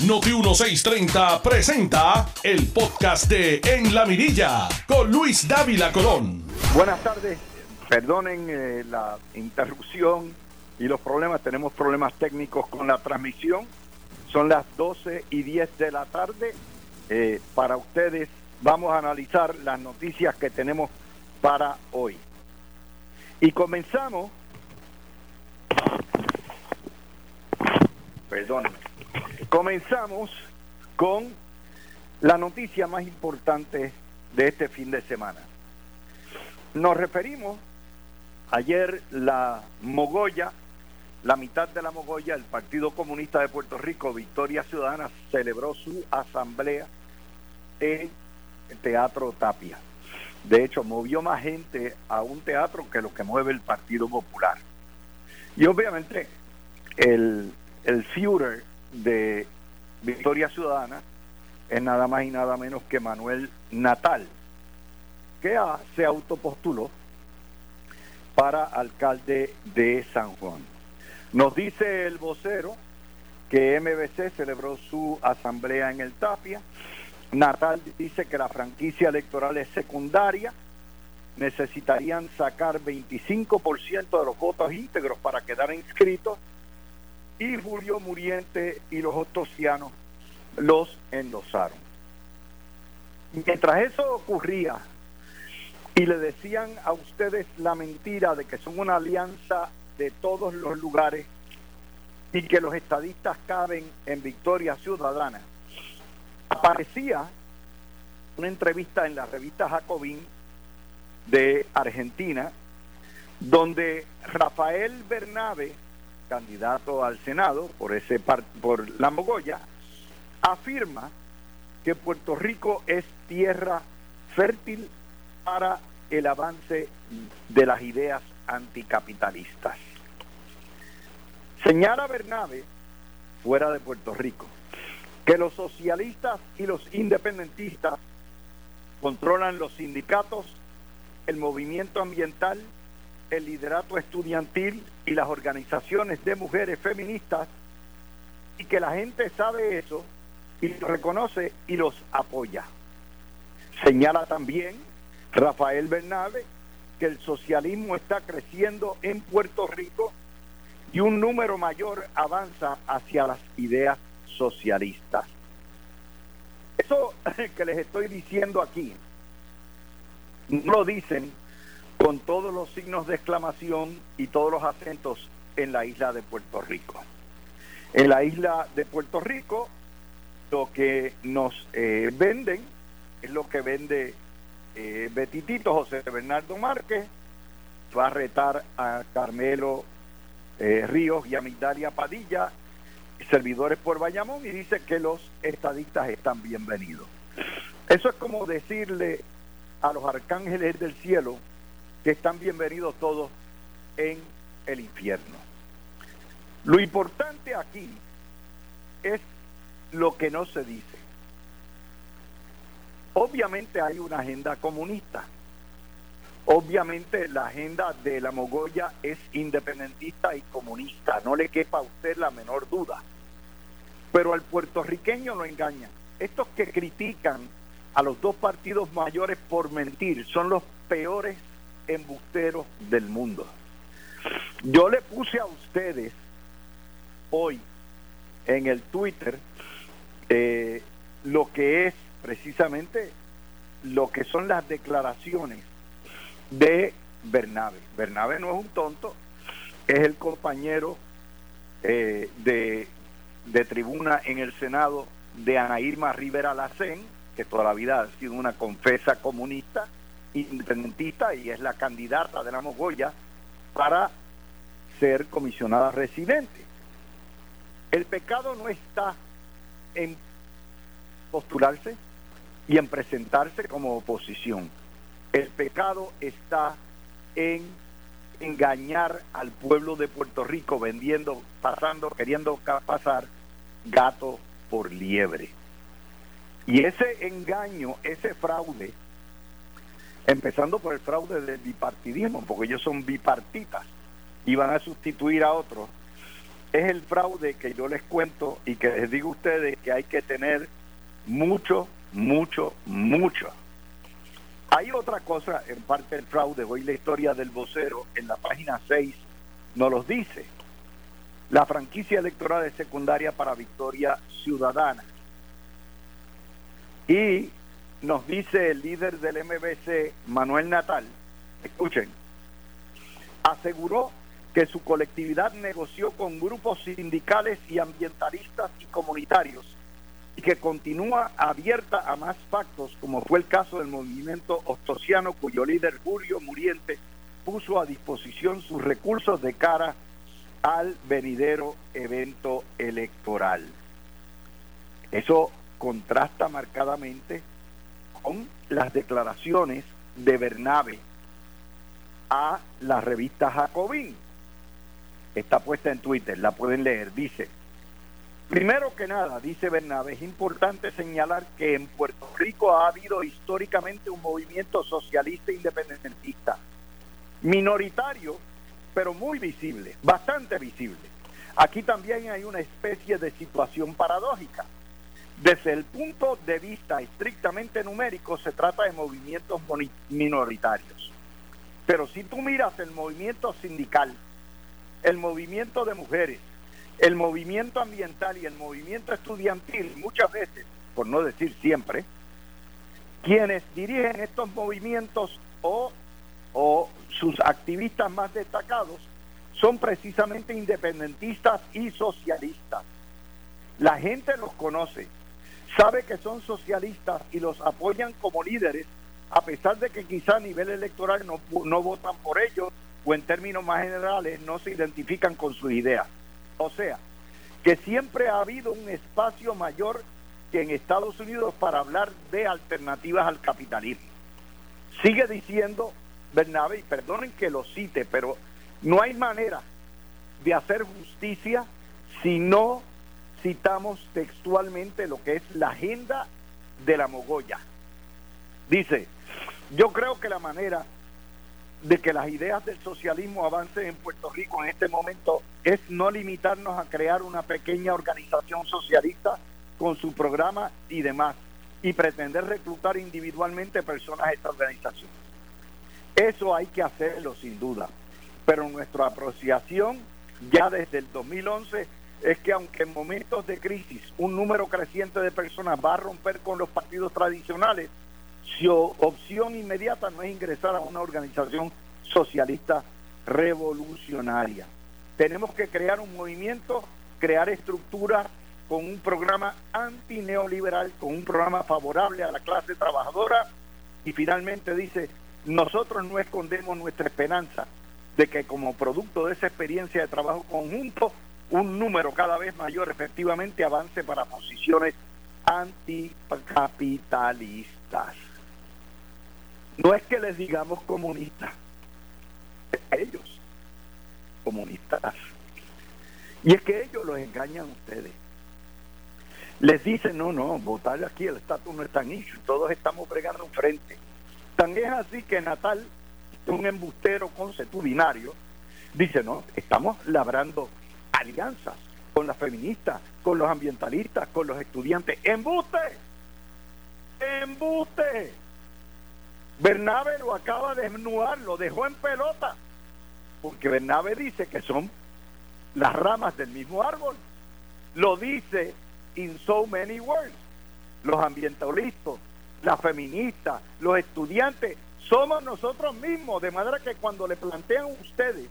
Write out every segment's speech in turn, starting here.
Noti 1630 presenta el podcast de En la Mirilla con Luis Dávila Colón. Buenas tardes, perdonen eh, la interrupción y los problemas, tenemos problemas técnicos con la transmisión. Son las 12 y 10 de la tarde. Eh, para ustedes vamos a analizar las noticias que tenemos para hoy. Y comenzamos, perdónenme, comenzamos con la noticia más importante de este fin de semana. Nos referimos, ayer la Mogoya, la mitad de la Mogoya, el Partido Comunista de Puerto Rico, Victoria Ciudadana, celebró su asamblea en el Teatro Tapia. De hecho, movió más gente a un teatro que lo que mueve el Partido Popular. Y obviamente el, el Führer de Victoria Ciudadana es nada más y nada menos que Manuel Natal, que se autopostuló para alcalde de San Juan. Nos dice el vocero que MBC celebró su asamblea en el Tapia. Natal dice que la franquicia electoral es secundaria, necesitarían sacar 25% de los votos íntegros para quedar inscritos y Julio Muriente y los ostosianos los endosaron. Mientras eso ocurría y le decían a ustedes la mentira de que son una alianza de todos los lugares y que los estadistas caben en Victoria Ciudadana, aparecía una entrevista en la revista Jacobín de Argentina, donde Rafael Bernabe, candidato al Senado por ese por la Mogoya, afirma que Puerto Rico es tierra fértil para el avance de las ideas anticapitalistas. Señala Bernabe, fuera de Puerto Rico, que los socialistas y los independentistas controlan los sindicatos, el movimiento ambiental, el liderato estudiantil y las organizaciones de mujeres feministas y que la gente sabe eso y lo reconoce y los apoya. Señala también Rafael Bernabe que el socialismo está creciendo en Puerto Rico y un número mayor avanza hacia las ideas socialistas. Eso que les estoy diciendo aquí, no lo dicen con todos los signos de exclamación y todos los acentos en la isla de Puerto Rico. En la isla de Puerto Rico, lo que nos eh, venden es lo que vende eh, Betitito José Bernardo Márquez, va a retar a Carmelo eh, Ríos y a Migdalia Padilla servidores por Bayamón y dice que los estadistas están bienvenidos. Eso es como decirle a los arcángeles del cielo que están bienvenidos todos en el infierno. Lo importante aquí es lo que no se dice. Obviamente hay una agenda comunista. Obviamente la agenda de la Mogoya es independentista y comunista, no le quepa a usted la menor duda pero al puertorriqueño lo engañan. Estos que critican a los dos partidos mayores por mentir son los peores embusteros del mundo. Yo le puse a ustedes hoy en el Twitter eh, lo que es precisamente lo que son las declaraciones de Bernabe. Bernabe no es un tonto, es el compañero eh, de de tribuna en el Senado de Ana Irma Rivera Lacén, que toda la vida ha sido una confesa comunista, independentista y es la candidata de la Mogoya para ser comisionada residente. El pecado no está en postularse y en presentarse como oposición. El pecado está en engañar al pueblo de Puerto Rico vendiendo, pasando, queriendo pasar gato por liebre. Y ese engaño, ese fraude, empezando por el fraude del bipartidismo, porque ellos son bipartitas y van a sustituir a otros, es el fraude que yo les cuento y que les digo a ustedes que hay que tener mucho, mucho, mucho. Hay otra cosa en parte del fraude, hoy la historia del vocero en la página 6 nos los dice. La franquicia electoral de secundaria para Victoria Ciudadana. Y nos dice el líder del MBC, Manuel Natal, escuchen, aseguró que su colectividad negoció con grupos sindicales y ambientalistas y comunitarios y que continúa abierta a más pactos, como fue el caso del movimiento ostosiano, cuyo líder Julio Muriente puso a disposición sus recursos de cara al venidero evento electoral. Eso contrasta marcadamente con las declaraciones de Bernabe a la revista Jacobín está puesta en Twitter, la pueden leer, dice, primero que nada, dice Bernabe, es importante señalar que en Puerto Rico ha habido históricamente un movimiento socialista independentista, minoritario, pero muy visible, bastante visible. Aquí también hay una especie de situación paradójica. Desde el punto de vista estrictamente numérico se trata de movimientos minoritarios. Pero si tú miras el movimiento sindical, el movimiento de mujeres, el movimiento ambiental y el movimiento estudiantil, muchas veces, por no decir siempre, quienes dirigen estos movimientos o, o sus activistas más destacados son precisamente independentistas y socialistas. La gente los conoce, sabe que son socialistas y los apoyan como líderes, a pesar de que quizá a nivel electoral no, no votan por ellos o en términos más generales no se identifican con sus ideas. O sea, que siempre ha habido un espacio mayor que en Estados Unidos para hablar de alternativas al capitalismo. Sigue diciendo Bernabe, y perdonen que lo cite, pero no hay manera de hacer justicia si no citamos textualmente lo que es la agenda de la mogolla. Dice, yo creo que la manera de que las ideas del socialismo avancen en Puerto Rico en este momento es no limitarnos a crear una pequeña organización socialista con su programa y demás y pretender reclutar individualmente personas a esta organización. Eso hay que hacerlo sin duda, pero nuestra apreciación ya desde el 2011 es que aunque en momentos de crisis un número creciente de personas va a romper con los partidos tradicionales, su opción inmediata no es ingresar a una organización socialista revolucionaria. Tenemos que crear un movimiento, crear estructuras con un programa antineoliberal, con un programa favorable a la clase trabajadora y finalmente dice, nosotros no escondemos nuestra esperanza de que como producto de esa experiencia de trabajo conjunto, un número cada vez mayor efectivamente avance para posiciones anticapitalistas. No es que les digamos comunistas, a ellos, comunistas. Y es que ellos los engañan a ustedes. Les dicen, no, no, votar aquí el estatus no es tan issue, todos estamos bregando frente. Tan es así que Natal, un embustero consuetudinario, dice, no, estamos labrando alianzas con las feministas, con los ambientalistas, con los estudiantes. ¡Embuste! ¡Embuste! Bernabe lo acaba de desnudar, lo dejó en pelota, porque Bernabe dice que son las ramas del mismo árbol. Lo dice in so many words. Los ambientalistas, las feministas, los estudiantes, somos nosotros mismos, de manera que cuando le plantean ustedes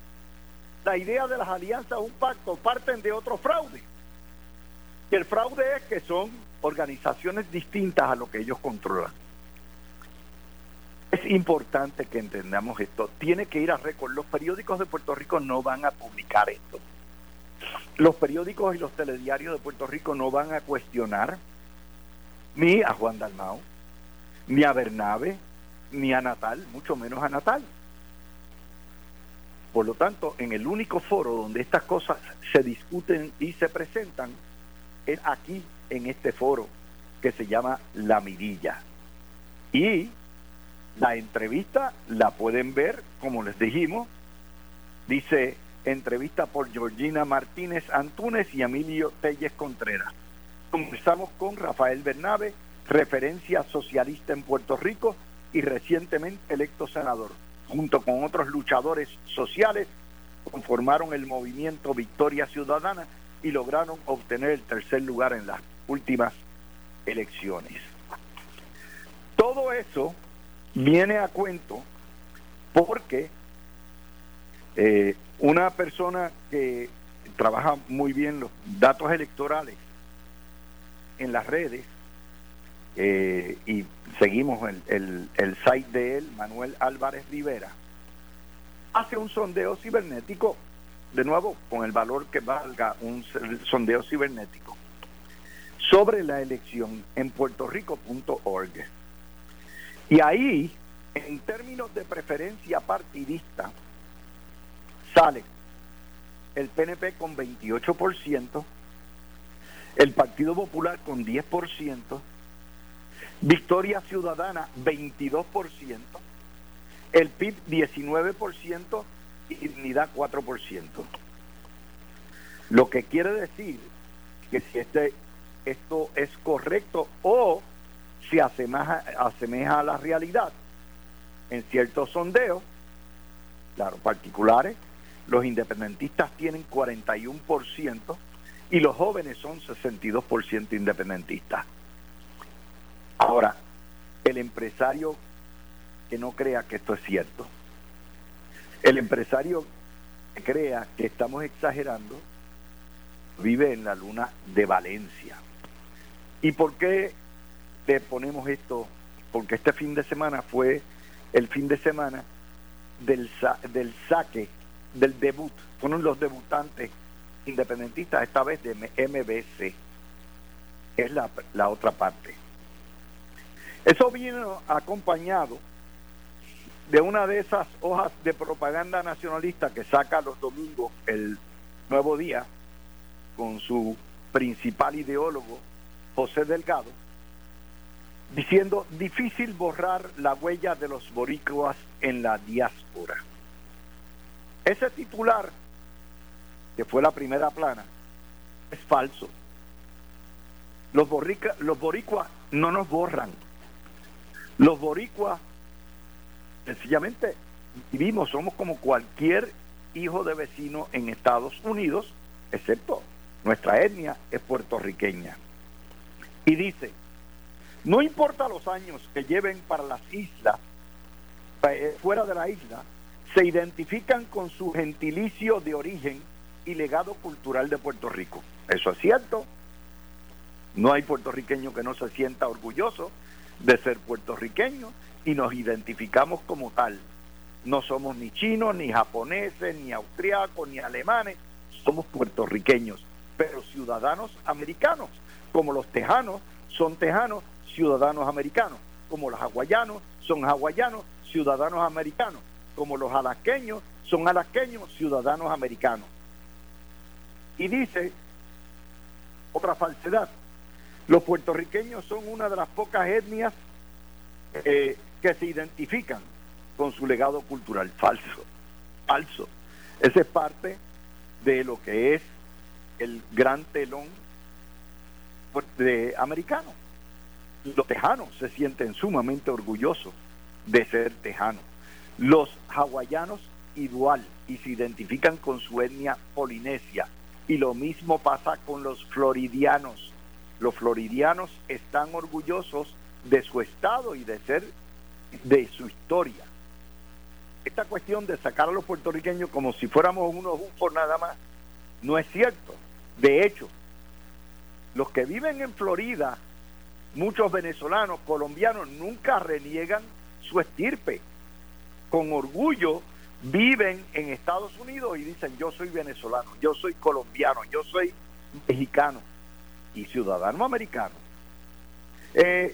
la idea de las alianzas, un pacto, parten de otro fraude. Y el fraude es que son organizaciones distintas a lo que ellos controlan. Es importante que entendamos esto. Tiene que ir a récord. Los periódicos de Puerto Rico no van a publicar esto. Los periódicos y los telediarios de Puerto Rico no van a cuestionar ni a Juan Dalmao, ni a Bernabe, ni a Natal, mucho menos a Natal. Por lo tanto, en el único foro donde estas cosas se discuten y se presentan es aquí, en este foro que se llama La Mirilla. Y la entrevista la pueden ver, como les dijimos, dice entrevista por Georgina Martínez Antúnez y Emilio Telles Contreras. Comenzamos con Rafael Bernabe, referencia socialista en Puerto Rico y recientemente electo senador. Junto con otros luchadores sociales, conformaron el movimiento Victoria Ciudadana y lograron obtener el tercer lugar en las últimas elecciones. Todo eso viene a cuento porque eh, una persona que trabaja muy bien los datos electorales en las redes eh, y seguimos el, el, el site de él, Manuel Álvarez Rivera, hace un sondeo cibernético, de nuevo, con el valor que valga un sondeo cibernético, sobre la elección en puertorrico.org. Y ahí, en términos de preferencia partidista, sale el PNP con 28%, el Partido Popular con 10%, Victoria Ciudadana 22%, el PIB 19% y Dignidad 4%. Lo que quiere decir que si este, esto es correcto o se asemeja, asemeja a la realidad en ciertos sondeos, claro, particulares, los independentistas tienen 41% y los jóvenes son 62% independentistas. Ahora, el empresario que no crea que esto es cierto, el empresario que crea que estamos exagerando, vive en la luna de Valencia. ¿Y por qué le ponemos esto? Porque este fin de semana fue el fin de semana del, saque del debut. Fueron los debutantes independentistas, esta vez de MBC. Es la otra parte. Eso vino acompañado de una de esas hojas de propaganda nacionalista que saca los domingos el Nuevo Día con su principal ideólogo, José Delgado, diciendo difícil borrar la huella de los boricuas en la diáspora. Ese titular, que fue la primera plana, es falso. Los, los boricuas no nos borran. Los boricuas sencillamente vivimos, somos como cualquier hijo de vecino en Estados Unidos, excepto nuestra etnia es puertorriqueña. Y dice, no importa los años que lleven para las islas, eh, fuera de la isla, se identifican con su gentilicio de origen y legado cultural de Puerto Rico. Eso es cierto. No hay puertorriqueño que no se sienta orgulloso de ser puertorriqueño y nos identificamos como tal. No somos ni chinos, ni japoneses, ni austriacos, ni alemanes, somos puertorriqueños, pero ciudadanos americanos, como los tejanos son tejanos, ciudadanos americanos, como los hawaianos son hawaianos, ciudadanos americanos como los alasqueños, son alasqueños ciudadanos americanos. Y dice, otra falsedad, los puertorriqueños son una de las pocas etnias eh, que se identifican con su legado cultural. Falso, falso. Ese es parte de lo que es el gran telón americano. Los tejanos se sienten sumamente orgullosos de ser tejanos. Los hawaianos igual y se identifican con su etnia polinesia. Y lo mismo pasa con los floridianos. Los floridianos están orgullosos de su estado y de ser de su historia. Esta cuestión de sacar a los puertorriqueños como si fuéramos unos por nada más, no es cierto. De hecho, los que viven en Florida, muchos venezolanos, colombianos, nunca reniegan su estirpe con orgullo viven en Estados Unidos y dicen yo soy venezolano, yo soy colombiano, yo soy mexicano y ciudadano americano. Eh,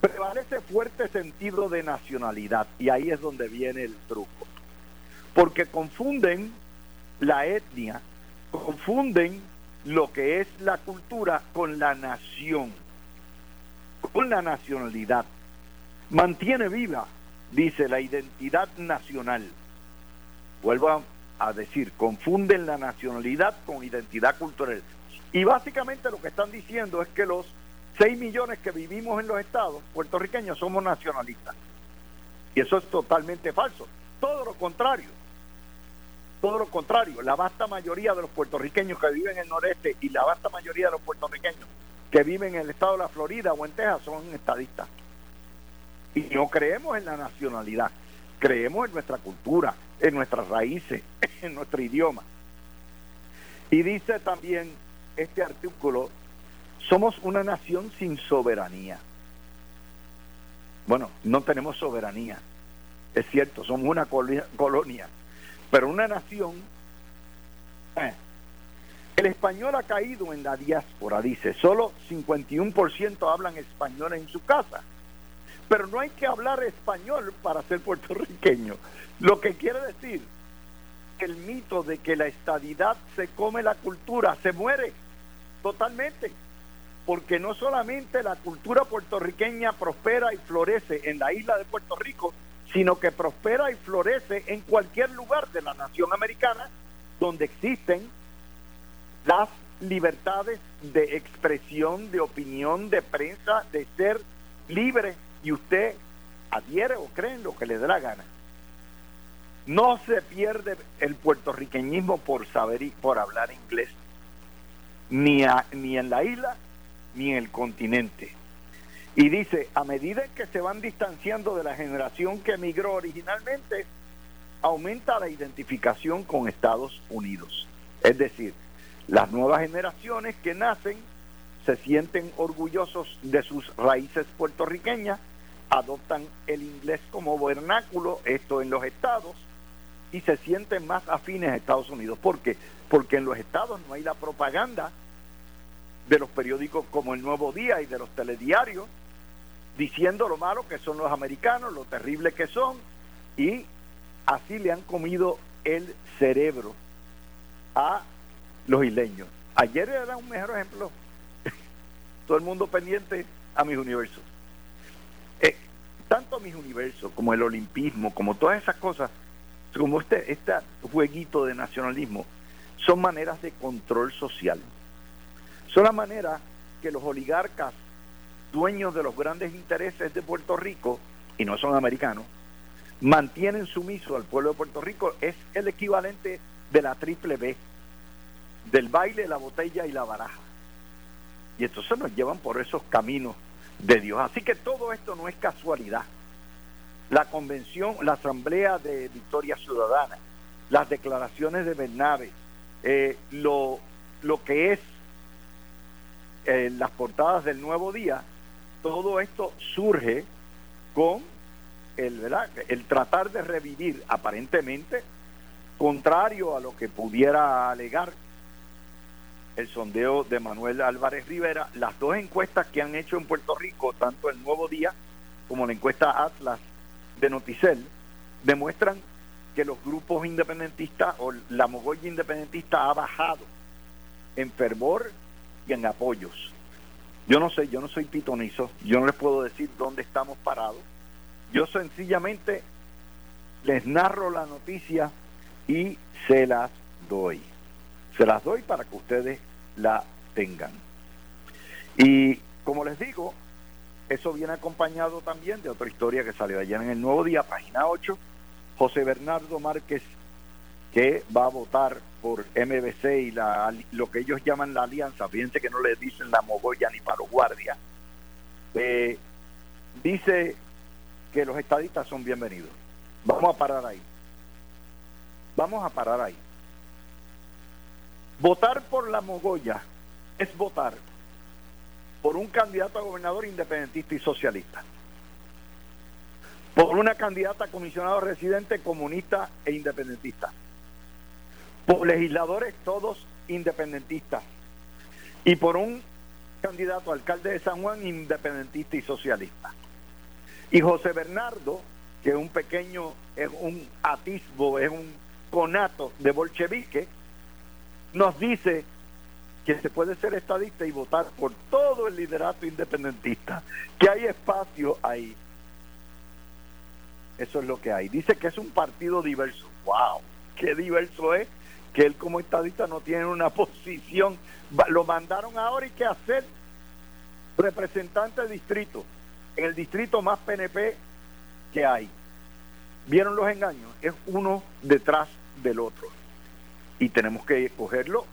prevalece fuerte sentido de nacionalidad y ahí es donde viene el truco. Porque confunden la etnia, confunden lo que es la cultura con la nación, con la nacionalidad. Mantiene viva dice la identidad nacional. Vuelvo a decir, confunden la nacionalidad con identidad cultural. Y básicamente lo que están diciendo es que los 6 millones que vivimos en los estados puertorriqueños somos nacionalistas. Y eso es totalmente falso. Todo lo contrario. Todo lo contrario. La vasta mayoría de los puertorriqueños que viven en el noreste y la vasta mayoría de los puertorriqueños que viven en el estado de la Florida o en Texas son estadistas. Y no creemos en la nacionalidad. Creemos en nuestra cultura, en nuestras raíces, en nuestro idioma. Y dice también este artículo, somos una nación sin soberanía. Bueno, no tenemos soberanía, es cierto, somos una colonia, pero una nación... Eh, el español ha caído en la diáspora, dice, solo 51% hablan español en su casa. Pero no hay que hablar español para ser puertorriqueño. Lo que quiere decir el mito de que la estadidad se come la cultura se muere totalmente. Porque no solamente la cultura puertorriqueña prospera y florece en la isla de Puerto Rico, sino que prospera y florece en cualquier lugar de la nación americana donde existen las libertades de expresión, de opinión, de prensa, de ser libre y usted adhiere o cree en lo que le dé la gana. No se pierde el puertorriqueñismo por saber y por hablar inglés, ni, ni en la isla ni en el continente. Y dice, a medida que se van distanciando de la generación que emigró originalmente, aumenta la identificación con Estados Unidos. Es decir, las nuevas generaciones que nacen se sienten orgullosos de sus raíces puertorriqueñas, adoptan el inglés como vernáculo, esto en los estados, y se sienten más afines a Estados Unidos. ¿Por qué? Porque en los estados no hay la propaganda de los periódicos como El Nuevo Día y de los telediarios, diciendo lo malo que son los americanos, lo terrible que son, y así le han comido el cerebro a los isleños. Ayer era un mejor ejemplo. Todo el mundo pendiente a mis universos. Eh, tanto mis universos como el olimpismo, como todas esas cosas, como este, este jueguito de nacionalismo, son maneras de control social. Son la manera que los oligarcas, dueños de los grandes intereses de Puerto Rico, y no son americanos, mantienen sumiso al pueblo de Puerto Rico, es el equivalente de la triple B del baile, la botella y la baraja. Y entonces nos llevan por esos caminos de Dios. Así que todo esto no es casualidad. La convención, la asamblea de Victoria Ciudadana, las declaraciones de Bernabe, eh, lo, lo que es eh, las portadas del Nuevo Día, todo esto surge con el, tratar de revivir aparentemente, contrario a lo que pudiera alegar el sondeo de Manuel Álvarez Rivera, las dos encuestas que han hecho en Puerto Rico, tanto el Nuevo Día como la encuesta Atlas de Noticel, demuestran que los grupos independentistas o la mogolla independentista ha bajado en fervor y en apoyos. Yo no sé, yo no soy pitonizo, yo no les puedo decir dónde estamos parados. Yo sencillamente les narro la noticia y se las doy. Se las doy para que ustedes la tengan. Y como les digo, eso viene acompañado también de otra historia que salió ayer en el Nuevo Día, página 8. José Bernardo Márquez, que va a votar por MBC y lo que ellos llaman la alianza, fíjense que no le dicen la mogolla ni para los guardias, eh, dice que los estadistas son bienvenidos. Vamos a parar ahí. Vamos a parar ahí. Votar por la mogolla es votar por un candidato a gobernador independentista y socialista, por una candidata a comisionado residente comunista e independentista, por legisladores todos independentistas y por un candidato a alcalde de San Juan independentista y socialista. Y José Bernardo, que es un pequeño, es un atisbo, es un conato de bolchevique, nos dice que se puede ser estadista y votar por todo el liderato independentista, que hay espacio ahí. Eso es lo que hay. Dice que es un partido diverso. ¡Wow! qué diverso es que él como estadista no tiene una posición. Lo mandaron ahora y qué hacer representante de distrito, en el distrito más PNP que hay. ¿Vieron los engaños? Es uno detrás del otro. Y tenemos que cogerlo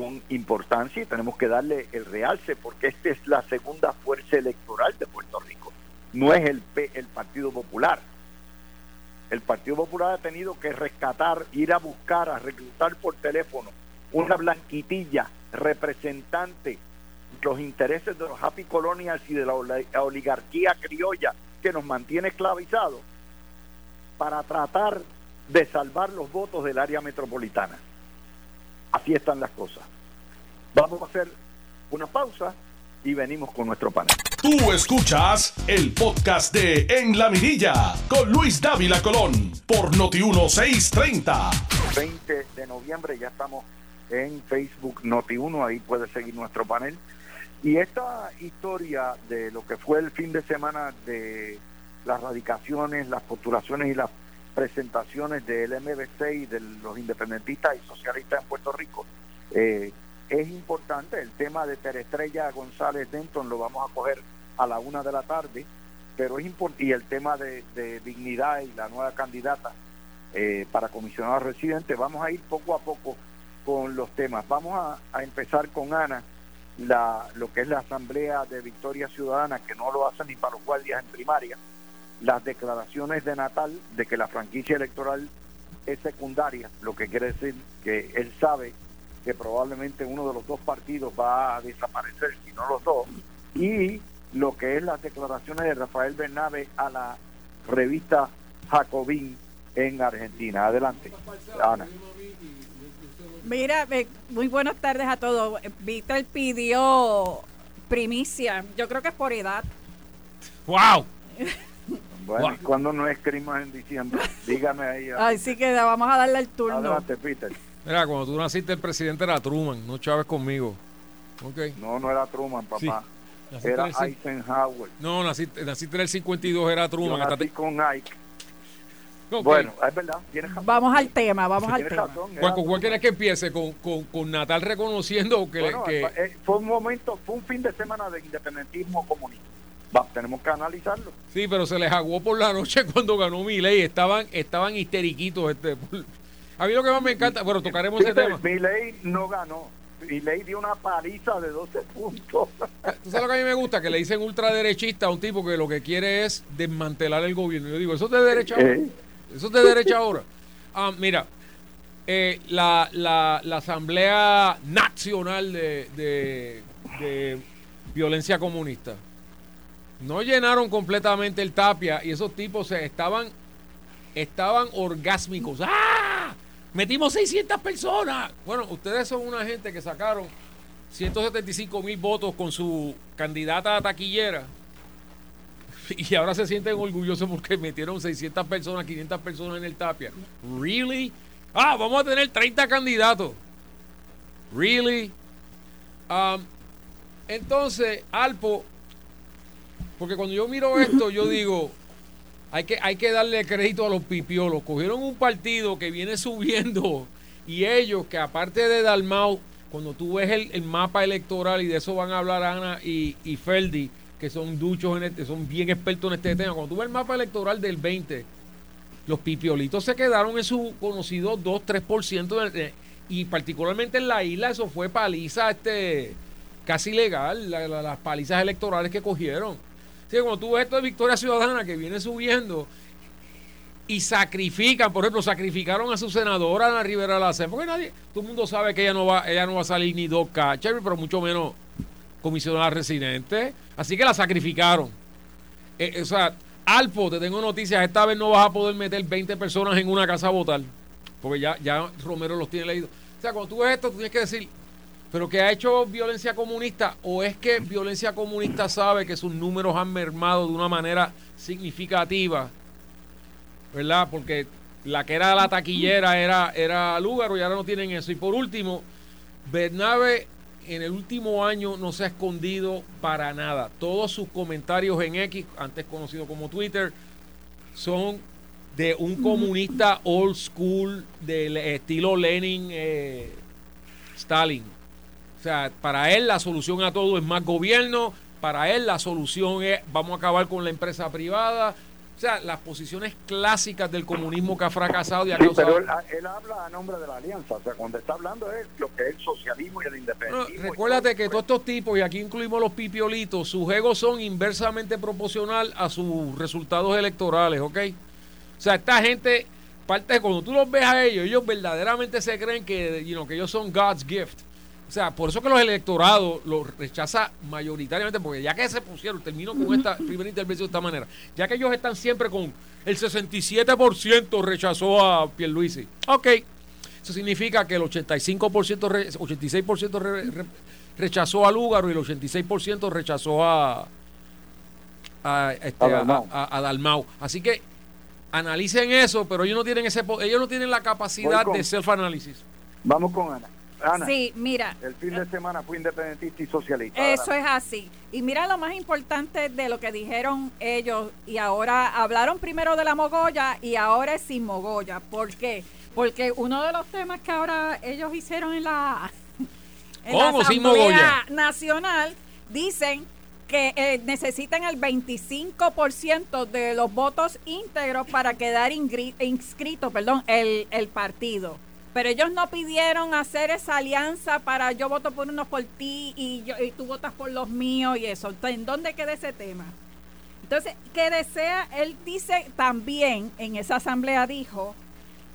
con importancia y tenemos que darle el realce porque esta es la segunda fuerza electoral de Puerto Rico. No es el, el Partido Popular. El Partido Popular ha tenido que rescatar, ir a buscar, a reclutar por teléfono una blanquitilla representante los intereses de los happy colonials y de la oligarquía criolla que nos mantiene esclavizados para tratar de salvar los votos del área metropolitana. Así están las cosas. Vamos a hacer una pausa y venimos con nuestro panel. Tú escuchas el podcast de En la Mirilla con Luis Dávila Colón por Noti 1630. 20 de noviembre ya estamos en Facebook Noti 1, ahí puedes seguir nuestro panel. Y esta historia de lo que fue el fin de semana de las radicaciones, las postulaciones y las presentaciones del MBC y de los independentistas y socialistas en Puerto Rico, eh, es importante. El tema de Terestrella González Denton lo vamos a coger a la una de la tarde, pero es importante. Y el tema de, dignidad y la nueva candidata eh, para comisionado residente, vamos a ir poco a poco con los temas. Vamos a, empezar con Ana, la, lo que es la Asamblea de Victoria Ciudadana, que no lo hacen ni para los guardias en primaria, las declaraciones de Natal de que la franquicia electoral es secundaria, lo que quiere decir que él sabe que probablemente uno de los dos partidos va a desaparecer, si no los dos, y lo que es las declaraciones de Rafael Bernabe a la revista Jacobín en Argentina. Adelante, Ana. Mira, muy buenas tardes a todos. Víctor pidió primicia, yo creo que es por edad. ¡Wow! Bueno, cuando no es crimen en diciembre? Dígame ahí. Así que vamos a darle el turno. Adelante, Peter. Mira, cuando tú naciste, el presidente era Truman, no Chávez conmigo. Okay. No, no era Truman, papá. Era Eisenhower. No, naciste, naciste en el 52, era Truman. Yo nací con Ike. Bueno, es verdad. Vamos al tema, vamos al tema. ¿Cuál, quieres que empiece? ¿Con, con, Natal reconociendo que, que... Eh, fue un momento, fue un fin de semana de independentismo comunista. Tenemos que analizarlo. Sí, pero se les aguó por la noche cuando ganó mi ley. Estaban, estaban histeriquitos este, a mí lo que más me encanta, bueno, tocaremos ese tema. Mi ley no ganó. Mi ley dio una paliza de 12 puntos. ¿Tú sabes lo que a mí me gusta? Que le dicen ultraderechista a un tipo que lo que quiere es desmantelar el gobierno. Yo digo, ¿eso es de derecha ahora? Eh. ¿Eso es de derecha ahora? Ah, mira, eh, la, la, la, Asamblea Nacional de, de, de Violencia Comunista no llenaron completamente el tapia y esos tipos se estaban estaban orgásmicos. ¡Ah! Metimos 600 personas. Bueno, ustedes son una gente que sacaron 175 mil votos con su candidata a taquillera. Y ahora se sienten orgullosos porque metieron 600 personas, 500 personas en el tapia. ¿Really? Ah, vamos a tener 30 candidatos. ¿Really? Um, entonces, Alpo, porque cuando yo miro esto, yo digo, hay que, hay que darle crédito a los pipiolos. Cogieron un partido que viene subiendo y ellos, que aparte de Dalmau, cuando tú ves el, mapa electoral, y de eso van a hablar Ana y, y Ferdi, que son duchos en este, son bien expertos en este tema. Cuando tú ves el mapa electoral del 20, los pipiolitos se quedaron en su conocido 2-3%, y particularmente en la isla, eso fue paliza este casi legal, las palizas electorales que cogieron. Cuando tú ves esto de Victoria Ciudadana que viene subiendo y sacrifican, por ejemplo, sacrificaron a su senadora Ana Rivera Lacen, porque nadie, todo el mundo sabe que ella no va, ella no va a salir ni dos cachas, pero mucho menos comisionada residente, así que la sacrificaron. Eh, o sea, Alpo, te tengo noticias, esta vez no vas a poder meter 20 personas en una casa a votar, porque ya, ya Romero los tiene leídos. O sea, cuando tú ves esto, tú tienes que decir, pero que ha hecho violencia comunista o es que violencia comunista sabe que sus números han mermado de una manera significativa, ¿verdad? Porque la que era la taquillera era, era Lúgaro y ahora no tienen eso. Y por último, Bernabe en el último año no se ha escondido para nada. Todos sus comentarios en X, antes conocido como Twitter, son de un comunista old school del estilo Lenin eh, Stalin. O sea, para él la solución a todo es más gobierno, para él la solución es vamos a acabar con la empresa privada, o sea, las posiciones clásicas del comunismo que ha fracasado y ha Pero él, habla a nombre de la alianza. O sea, cuando está hablando es lo que es el socialismo y el independentismo. recuérdate que todos estos tipos, y aquí incluimos los pipiolitos, sus egos son inversamente proporcional a sus resultados electorales, ¿ok? O sea, esta gente, parte de cuando tú los ves a ellos, ellos verdaderamente se creen que, you que ellos son God's gift. O sea, por eso que los electorados los rechaza mayoritariamente, porque ya que se pusieron, termino con esta primera intervención de esta manera, ya que ellos están siempre con el 67% rechazó a Pierluisi. Ok, eso significa que el 85%, 86% rechazó a Lúgaro y el 86% rechazó a, a, este, a, Dalmau. Así que analicen eso, pero ellos no tienen ese ellos no tienen la capacidad de self-análisis. Vamos con Ana sí, mira. El fin de semana fue independentista y socialista. Eso es así. Y mira lo más importante de lo que dijeron ellos. Y ahora hablaron primero de la mogolla y ahora es sin mogolla. ¿Por qué? Porque uno de los temas que ahora ellos hicieron en la, Asamblea Nacional dicen que eh, necesitan el 25% de los votos íntegros para quedar inscrito, perdón, el, el partido. Pero ellos no pidieron hacer esa alianza para yo voto por unos por ti y, yo, tú votas por los míos y eso. ¿en dónde queda ese tema? Entonces, que desea, él dice también, en esa asamblea dijo,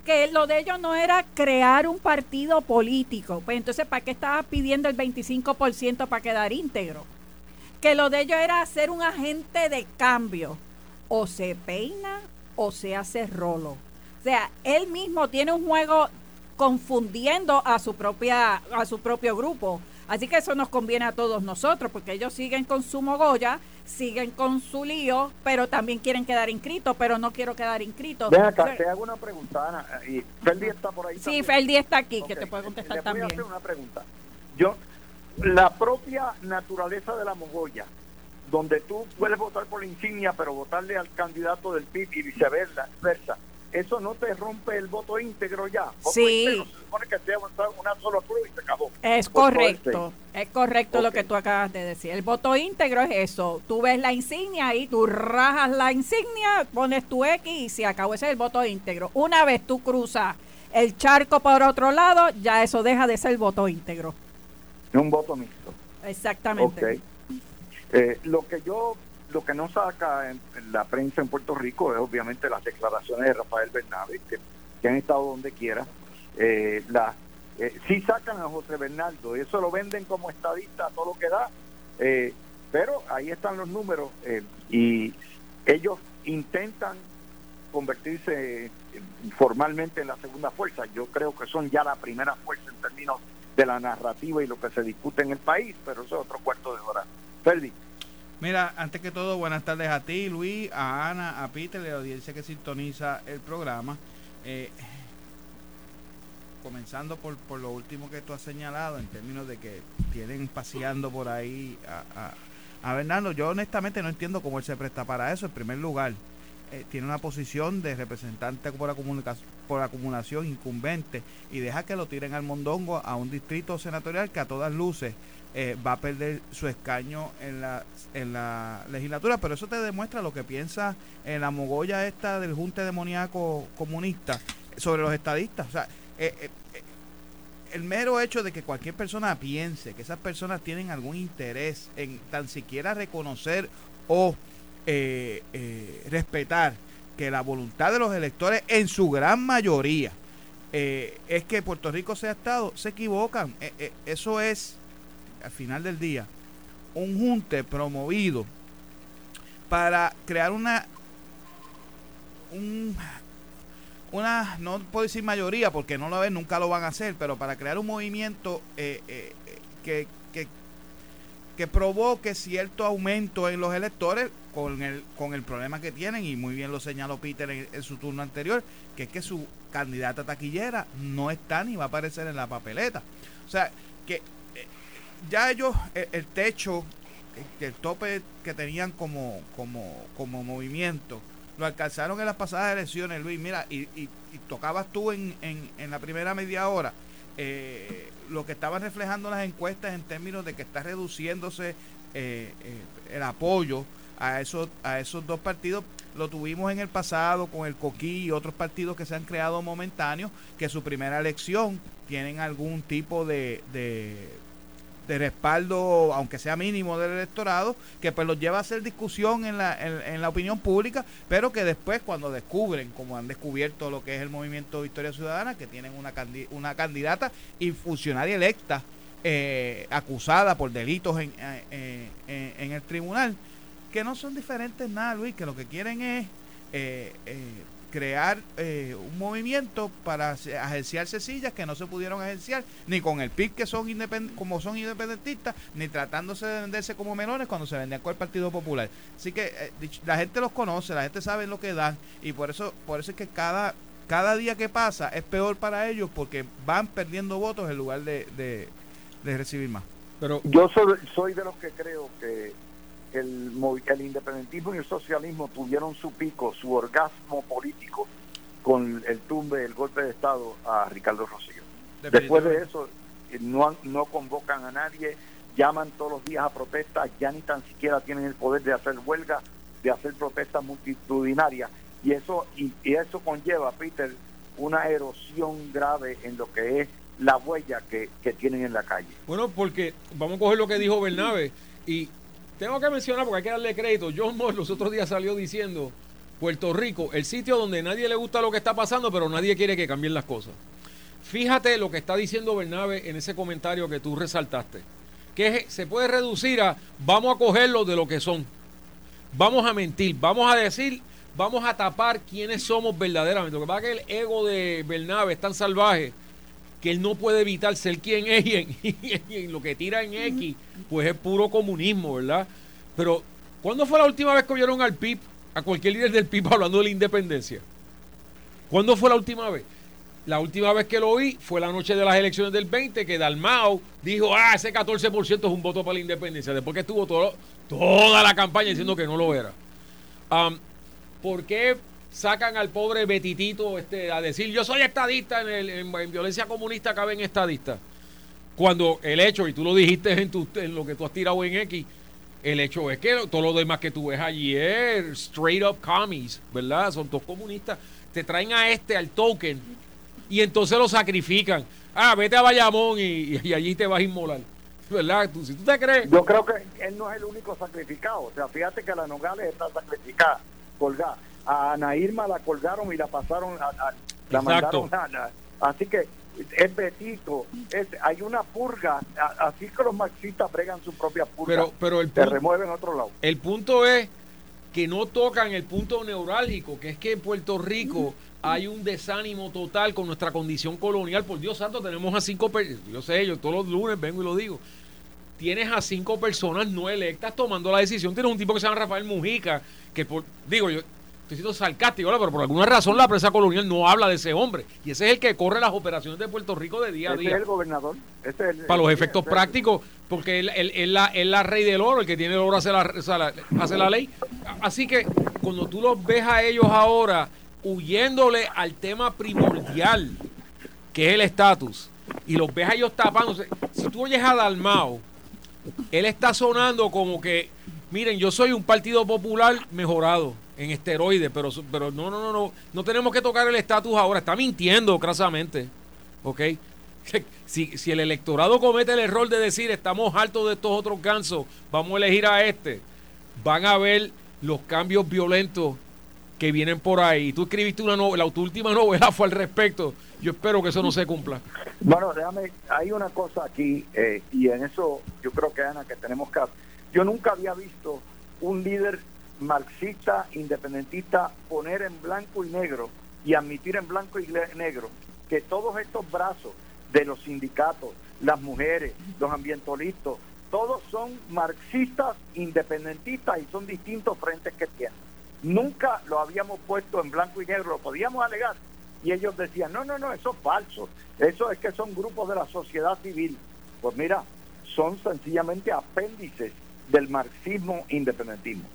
que lo de ellos no era crear un partido político. Pues entonces, ¿para qué estaba pidiendo el 25% para quedar íntegro? Que lo de ellos era hacer un agente de cambio. O se peina o se hace rolo. O sea, él mismo tiene un juego confundiendo a su propia a su propio grupo. Así que eso nos conviene a todos nosotros, porque ellos siguen con su mogolla, siguen con su lío, pero también quieren quedar inscritos, pero no quiero quedar inscrito. Ven acá, te hago una pregunta, Ana. Y Ferdi está por ahí. Sí, Ferdi está aquí, que te puede contestar también. hacer una pregunta. Yo, la propia naturaleza de la mogolla, donde tú puedes votar por la insignia, pero votarle al candidato del PIB y viceversa, eso no te rompe el voto íntegro ya. sí. se supone que sea una sola y se acabó. Es correcto, es correcto lo que tú acabas de decir. El voto íntegro es eso. Tú ves la insignia y tú rajas la insignia, pones tu X y se acabó. Ese es el voto íntegro. Una vez tú cruzas el charco por otro lado, ya eso deja de ser voto íntegro. Un voto mixto. Exactamente. Eh, lo que yo lo que no saca en, la prensa en Puerto Rico es obviamente las declaraciones de Rafael Bernabe, que, han estado donde quiera. Eh, eh, sí sacan a José Bernardo, eso lo venden como estadista, todo lo que da, eh, pero ahí están los números eh, y ellos intentan convertirse formalmente en la segunda fuerza. Yo creo que son ya la primera fuerza en términos de la narrativa y lo que se discute en el país, pero eso es otro cuarto de hora. Ferdi. Mira, antes que todo, buenas tardes a ti, Luis, a Ana, a Peter, la audiencia que sintoniza el programa. Eh, comenzando por, por lo último que tú has señalado, en términos de que tienen paseando por ahí a, a, Bernardo, yo honestamente no entiendo cómo él se presta para eso. En primer lugar, eh, tiene una posición de representante por, la por acumulación incumbente y deja que lo tiren al mondongo a un distrito senatorial que a todas luces eh, va a perder su escaño en la, en la legislatura, pero eso te demuestra lo que piensa en la mogolla esta del junte demoníaco comunista sobre los estadistas. O sea, eh, eh, el mero hecho de que cualquier persona piense que esas personas tienen algún interés en tan siquiera reconocer o respetar que la voluntad de los electores en su gran mayoría es que Puerto Rico sea Estado, se equivocan. eso es al final del día, un junte promovido para crear una un, una no puedo decir mayoría porque no lo ven nunca lo van a hacer pero para crear un movimiento eh, eh, que, que, que provoque cierto aumento en los electores con el con el problema que tienen y muy bien lo señaló Peter en, en su turno anterior que es que su candidata taquillera no está ni va a aparecer en la papeleta. O sea que ya ellos, el, techo, el, tope que tenían como, como, como movimiento, lo alcanzaron en las pasadas elecciones, Luis. Mira, y, y, tocabas tú en, en, la primera media hora eh, lo que estaban reflejando las encuestas en términos de que está reduciéndose eh, eh, el apoyo a esos, a esos dos partidos. Lo tuvimos en el pasado con el Coquí y otros partidos que se han creado momentáneos, que su primera elección tienen algún tipo de, de, respaldo, aunque sea mínimo del electorado, que pues los lleva a hacer discusión en la, en, la opinión pública, pero que después cuando descubren, como han descubierto lo que es el movimiento Victoria Ciudadana, que tienen una, una candidata y funcionaria electa eh, acusada por delitos en, en, en el tribunal, que no son diferentes nada, Luis, que lo que quieren es eh, eh, crear eh, un movimiento para agenciarse sillas que no se pudieron agenciar ni con el PIB que son independ como son independentistas, ni tratándose de venderse como menores cuando se vendían con el Partido Popular. Así que la gente los conoce, la gente sabe lo que dan y por eso, por eso es que cada, cada día que pasa es peor para ellos porque van perdiendo votos en lugar de, de, recibir más. Pero yo soy, soy de los que creo que el, el independentismo y el socialismo tuvieron su pico, su orgasmo político con el tumbe, el golpe de Estado a Ricardo Rosillo. Después de eso, eh, no, no convocan a nadie, llaman todos los días a protestas, ya ni tan siquiera tienen el poder de hacer huelga, de hacer protestas multitudinarias. Y eso, y, eso conlleva, Peter, una erosión grave en lo que es la huella que, que tienen en la calle. Bueno, porque vamos a coger lo que dijo Bernabe y tengo que mencionar, porque hay que darle crédito, John Moss los otros días salió diciendo, Puerto Rico, el sitio donde nadie le gusta lo que está pasando, pero nadie quiere que cambien las cosas. Fíjate lo que está diciendo Bernabe en ese comentario que tú resaltaste, que se puede reducir a vamos a cogerlo de lo que son, vamos a mentir, vamos a decir, vamos a tapar quiénes somos verdaderamente. Lo que pasa es que el ego de Bernabe es tan salvaje que él no puede evitar ser quien es y, lo que tira en X, pues es puro comunismo, ¿verdad? Pero, ¿cuándo fue la última vez que vieron al PIB, a cualquier líder del PIB hablando de la independencia? ¿Cuándo fue la última vez? La última vez que lo oí fue la noche de las elecciones del 20, que Dalmao dijo, ah, ese 14% es un voto para la independencia, después que estuvo todo, toda la campaña diciendo que no lo era. ¿Por qué sacan al pobre Betitito este, a decir yo soy estadista en, el, en, violencia comunista caben estadistas. Cuando el hecho, y tú lo dijiste en, tu, en lo que tú has tirado en X, el hecho es que todo lo demás que tú ves allí es straight up commies, ¿verdad? Son dos comunistas. Te traen a este, al token, y entonces lo sacrifican. Ah, vete a Bayamón y, allí te vas a inmolar. ¿Verdad? ¿Tú, si tú te crees. Yo creo que él no es el único sacrificado. O sea, fíjate que la Nogales está sacrificada, colgada a Ana Irma la colgaron y la pasaron a, la mandaron a, así que es Betito, es, hay una purga, así que los marxistas bregan su propia purga, pero, pero el se remueven a otro lado. El punto es que no tocan el punto neurálgico, que es que en Puerto Rico hay un desánimo total con nuestra condición colonial. Por Dios santo, tenemos a cinco personas, yo sé, yo todos los lunes vengo y lo digo. Tienes a cinco personas no electas tomando la decisión. Tienes un tipo que se llama Rafael Mujica, que por, digo, yo, estoy siendo sarcástico, pero por alguna razón la prensa colonial no habla de ese hombre. Y ese es el que corre las operaciones de Puerto Rico de día a día. es el gobernador. Para los efectos prácticos, porque él, es la, rey del oro, el que tiene el oro hace la, hace la ley. Así que cuando tú los ves a ellos ahora huyéndole al tema primordial, que es el estatus, y los ves a ellos tapándose, si tú oyes a Dalmao, él está sonando como que, miren, yo soy un partido popular mejorado en esteroides, pero, pero no, no, no, no, no tenemos que tocar el estatus ahora, está mintiendo crasamente, ¿ok? Si, si el electorado comete el error de decir estamos hartos de estos otros gansos, vamos a elegir a este, van a ver los cambios violentos que vienen por ahí. Tú escribiste una novela, tu última novela fue al respecto. Yo espero que eso no se cumpla. Bueno, déjame, hay una cosa aquí, eh, y en eso yo creo que Ana, que tenemos que... Yo nunca había visto un líder marxista, independentista, poner en blanco y negro y admitir en blanco y negro que todos estos brazos de los sindicatos, las mujeres, los ambientalistas, todos son marxistas, independentistas y son distintos frentes que tienen. Nunca lo habíamos puesto en blanco y negro, lo podíamos alegar. Y ellos decían, no, no, no, eso es falso. Eso es que son grupos de la sociedad civil. Pues mira, son sencillamente apéndices del marxismo independentismo.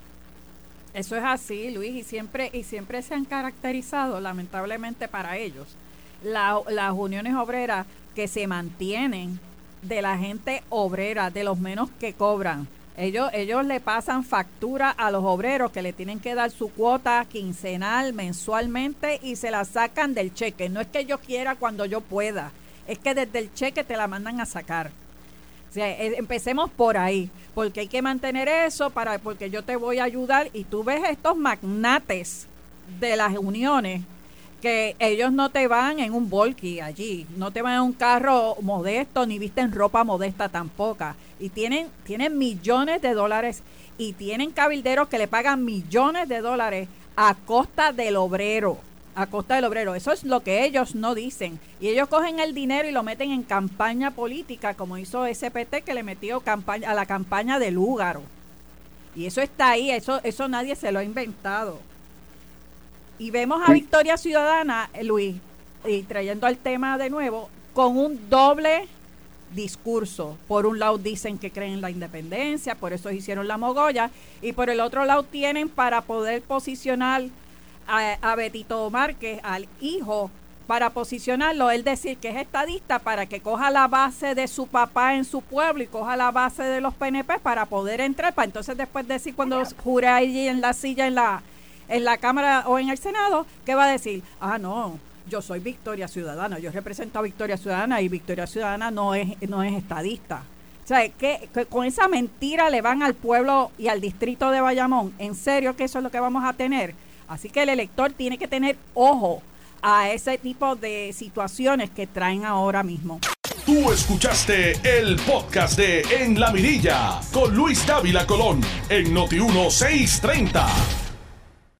Eso es así, Luis, y siempre, y siempre se han caracterizado, lamentablemente para ellos, las uniones obreras que se mantienen de la gente obrera, de los menos que cobran. Ellos, ellos le pasan factura a los obreros que le tienen que dar su cuota quincenal, mensualmente y se la sacan del cheque. No es que yo quiera cuando yo pueda, es que desde el cheque te la mandan a sacar. Eh, empecemos por ahí, porque hay que mantener eso para porque yo te voy a ayudar. Y tú ves estos magnates de las uniones que ellos no te van en un volky allí, no te van en un carro modesto ni visten ropa modesta tampoco. Y tienen tienen millones de dólares y tienen cabilderos que le pagan millones de dólares a costa del obrero a costa del obrero. Eso es lo que ellos no dicen. Y ellos cogen el dinero y lo meten en campaña política, como hizo SPT que le metió campaña, a la campaña del Lúgaro. Y eso está ahí, eso, eso nadie se lo ha inventado. Y vemos a Victoria Ciudadana, eh, Luis, y trayendo al tema de nuevo, con un doble discurso. Por un lado dicen que creen en la independencia, por eso hicieron la mogolla, y por el otro lado tienen para poder posicionar a, Betito Márquez, al hijo, para posicionarlo, él decir que es estadista para que coja la base de su papá en su pueblo y coja la base de los PNP para poder entrar, para entonces después decir cuando jure allí en la silla en la en la Cámara o en el Senado, ¿qué va a decir? Ah, no, yo soy Victoria Ciudadana, yo represento a Victoria Ciudadana y Victoria Ciudadana no es, no es estadista. O sea, que, que, con esa mentira le van al pueblo y al distrito de Bayamón. ¿En serio que eso es lo que vamos a tener? Así que el elector tiene que tener ojo a ese tipo de situaciones que traen ahora mismo. Tú escuchaste el podcast de En la Mirilla con Luis Dávila Colón en Noti 1630.